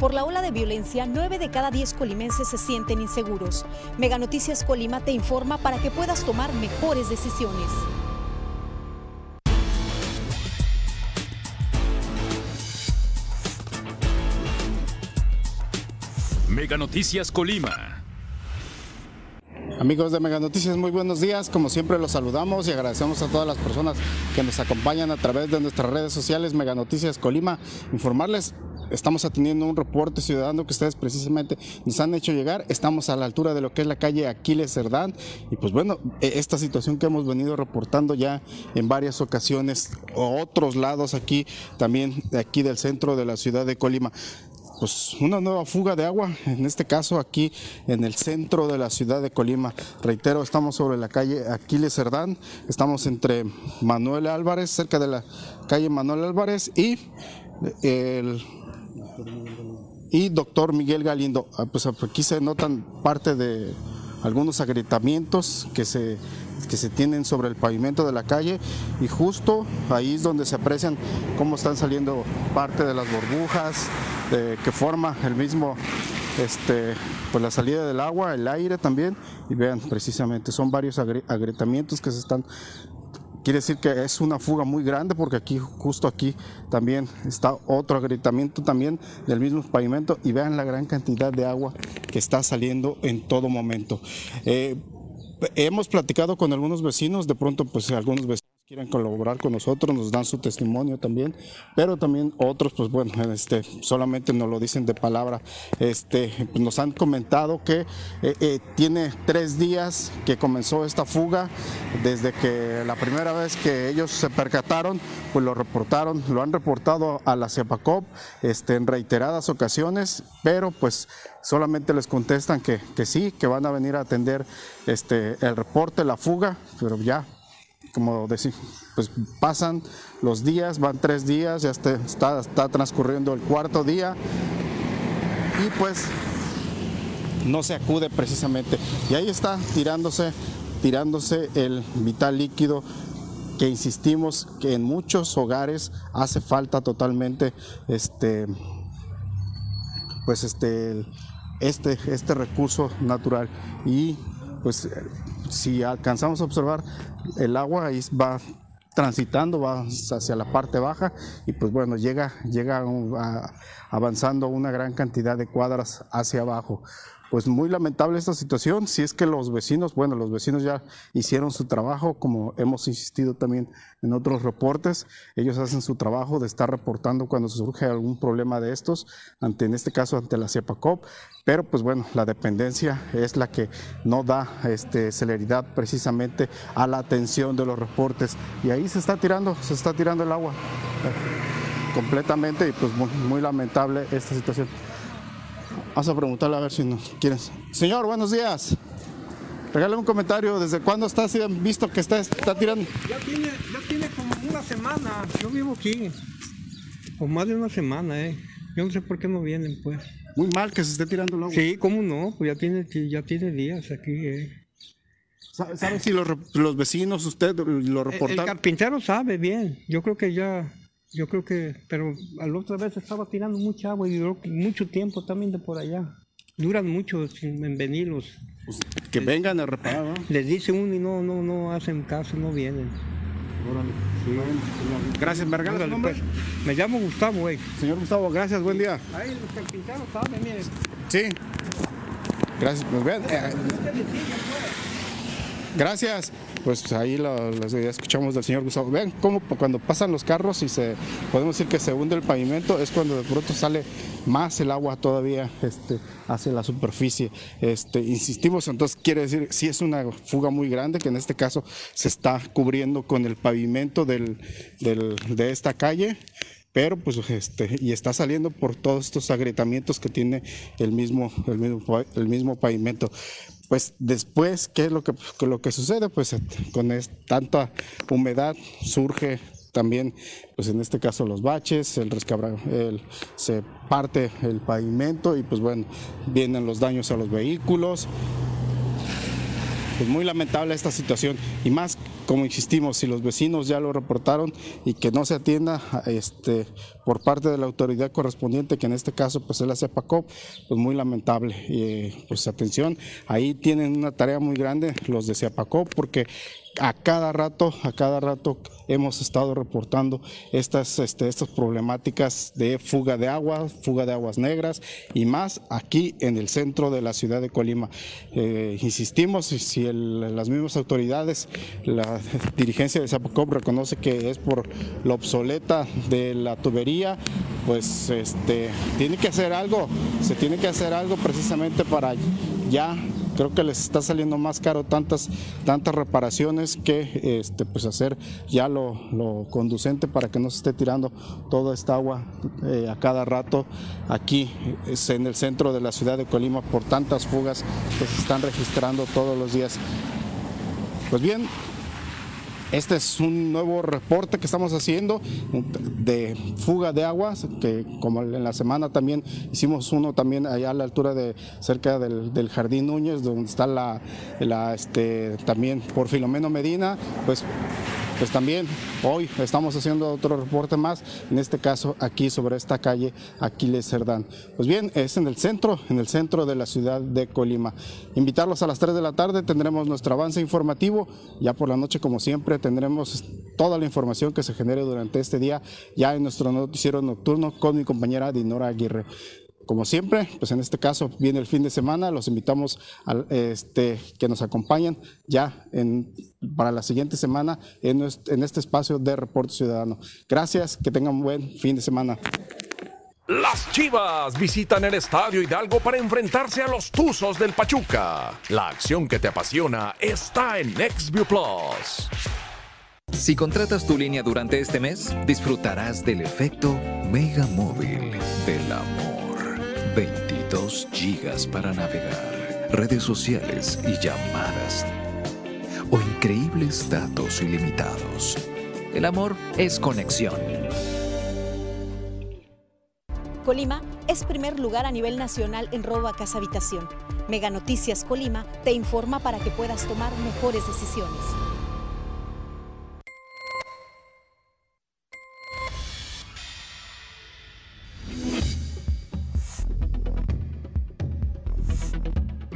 Por la ola de violencia, 9 de cada 10 colimenses se sienten inseguros. Mega Noticias Colima te informa para que puedas tomar mejores decisiones. Mega Noticias Colima. Amigos de Mega Noticias, muy buenos días. Como siempre los saludamos y agradecemos a todas las personas que nos acompañan a través de nuestras redes sociales Mega Noticias Colima. Informarles estamos atendiendo un reporte ciudadano que ustedes precisamente nos han hecho llegar. Estamos a la altura de lo que es la calle Aquiles Cerdán y pues bueno, e, esta situación que hemos venido reportando ya en varias ocasiones otros lados aquí también aquí del centro de la ciudad de Colima pues una nueva fuga de agua, en este caso aquí en el centro de la ciudad de Colima. Reitero, estamos sobre la calle Aquiles Cerdán, estamos entre Manuel Álvarez, cerca de la calle Manuel Álvarez y el y doctor Miguel Galindo. Ah, pues aquí se notan parte de algunos agrietamientos que se que se tienen sobre el pavimento de la calle y justo ahí es donde se aprecian cómo están saliendo parte de las burbujas que forma el mismo este, pues la salida del agua, el aire también y vean precisamente son varios agrietamientos que se están Quiere decir que es una fuga muy grande porque aquí, justo aquí, también está otro agrietamiento también del mismo pavimento y vean la gran cantidad de agua que está saliendo en todo momento. Eh, hemos platicado con algunos vecinos, de pronto pues algunos vecinos quieren colaborar con nosotros, nos dan su testimonio también, pero también otros, pues bueno, este, solamente nos lo dicen de palabra. Este, pues, nos han comentado que eh, eh, tiene tres días que comenzó esta fuga, desde que la primera vez que ellos se percataron, pues lo reportaron, lo han reportado a la CEPACOP este, en reiteradas ocasiones, pero pues solamente les contestan que, que sí, que van a venir a atender este, el reporte, la fuga, pero ya como decir, pues pasan los días, van tres días, ya está, está, transcurriendo el cuarto día y pues no se acude precisamente. Y ahí está tirándose, tirándose el vital líquido que insistimos que en muchos hogares hace falta totalmente este pues este este este recurso natural y pues si alcanzamos a observar el agua ahí va transitando, va hacia la parte baja y pues bueno, llega, llega avanzando una gran cantidad de cuadras hacia abajo pues muy lamentable esta situación. Si es que los vecinos, bueno, los vecinos ya hicieron su trabajo, como hemos insistido también en otros reportes, ellos hacen su trabajo de estar reportando cuando surge algún problema de estos, ante en este caso ante la CEPACOP, pero pues bueno, la dependencia es la que no da este, celeridad precisamente a la atención de los reportes y ahí se está tirando, se está tirando el agua eh, completamente y pues muy, muy lamentable esta situación. Vamos a preguntarle a ver si nos quieres. Señor, buenos días. Regale un comentario. ¿Desde cuándo está así? visto que está, está tirando? Ya tiene, ya tiene como una semana. Yo vivo aquí. O más de una semana, ¿eh? Yo no sé por qué no vienen, pues. Muy mal que se esté tirando el agua. Sí, ¿cómo no? Pues ya tiene, ya tiene días aquí, ¿eh? ¿Sabe si los, los vecinos, usted lo reportaron? El, el carpintero sabe bien. Yo creo que ya yo creo que, pero la otra vez estaba tirando mucha agua y duró mucho tiempo también de por allá. Duran mucho en venir los. Pues, que vengan a reparar, Les dice uno y no, no, no hacen caso, no vienen. Gracias, ¿me pues. Me llamo Gustavo, güey. Señor Gustavo, gracias, buen día. Ahí los carpinteros saben, miren. Sí. Gracias, pues vean. Eh, Gracias. Pues ahí lo, escuchamos del señor Gustavo. Vean cómo cuando pasan los carros y se podemos decir que se hunde el pavimento, es cuando de pronto sale más el agua todavía este, hacia la superficie. Este, insistimos, entonces quiere decir, si es una fuga muy grande, que en este caso se está cubriendo con el pavimento de esta calle pero pues este y está saliendo por todos estos agrietamientos que tiene el mismo el mismo pavimento pues después, ¿qué es lo que, lo que sucede? Pues con tanta humedad surge también, pues en este caso los baches, el rescabra, se parte el pavimento y pues bueno, vienen los daños a los vehículos. Pues muy lamentable esta situación y más como insistimos, si los vecinos ya lo reportaron y que no se atienda este, por parte de la autoridad correspondiente, que en este caso pues es la CEPACOP, pues muy lamentable. Eh, pues atención, ahí tienen una tarea muy grande los de CEPACOP porque a cada rato, a cada rato hemos estado reportando estas, este, estas problemáticas de fuga de agua, fuga de aguas negras y más aquí en el centro de la ciudad de Colima. Eh, insistimos, si las mismas autoridades, la dirigencia de Zapocop reconoce que es por la obsoleta de la tubería, pues este, tiene que hacer algo, se tiene que hacer algo precisamente para ya creo que les está saliendo más caro tantas, tantas reparaciones que este, pues hacer ya lo, conducente para que no se esté tirando toda esta agua eh, a cada rato aquí en el centro de la ciudad de Colima por tantas fugas que se están registrando todos los días. Pues bien, este es un nuevo reporte que estamos haciendo de fuga de aguas, que como en la semana también hicimos uno también allá a la altura de cerca del, Jardín Núñez, donde está la, la este, también por Filomeno Medina, pues pues también hoy estamos haciendo otro reporte más, en este caso aquí sobre esta calle Aquiles Cerdán. Pues bien, es en el centro, en el centro de la ciudad de Colima. Invitarlos a las 3 de la tarde, tendremos nuestro avance informativo, ya por la noche como siempre tendremos toda la información que se genere durante este día ya en nuestro noticiero nocturno con mi compañera Dinora Aguirre como siempre, pues en este caso viene el fin de semana, los invitamos a este, que nos acompañen ya en, para la siguiente semana en, en este espacio de Reporte Ciudadano. Gracias, que tengan un buen fin de semana. Las Chivas visitan el Estadio Hidalgo para enfrentarse a los Tuzos del Pachuca. La acción que te apasiona está en NextView Plus. Si contratas tu línea durante este mes, disfrutarás del efecto Mega Móvil del amor 22 gigas para navegar, redes sociales y llamadas. O increíbles datos ilimitados. El amor es conexión. Colima es primer lugar a nivel nacional en robo a casa habitación. Mega Noticias Colima te informa para que puedas tomar mejores decisiones.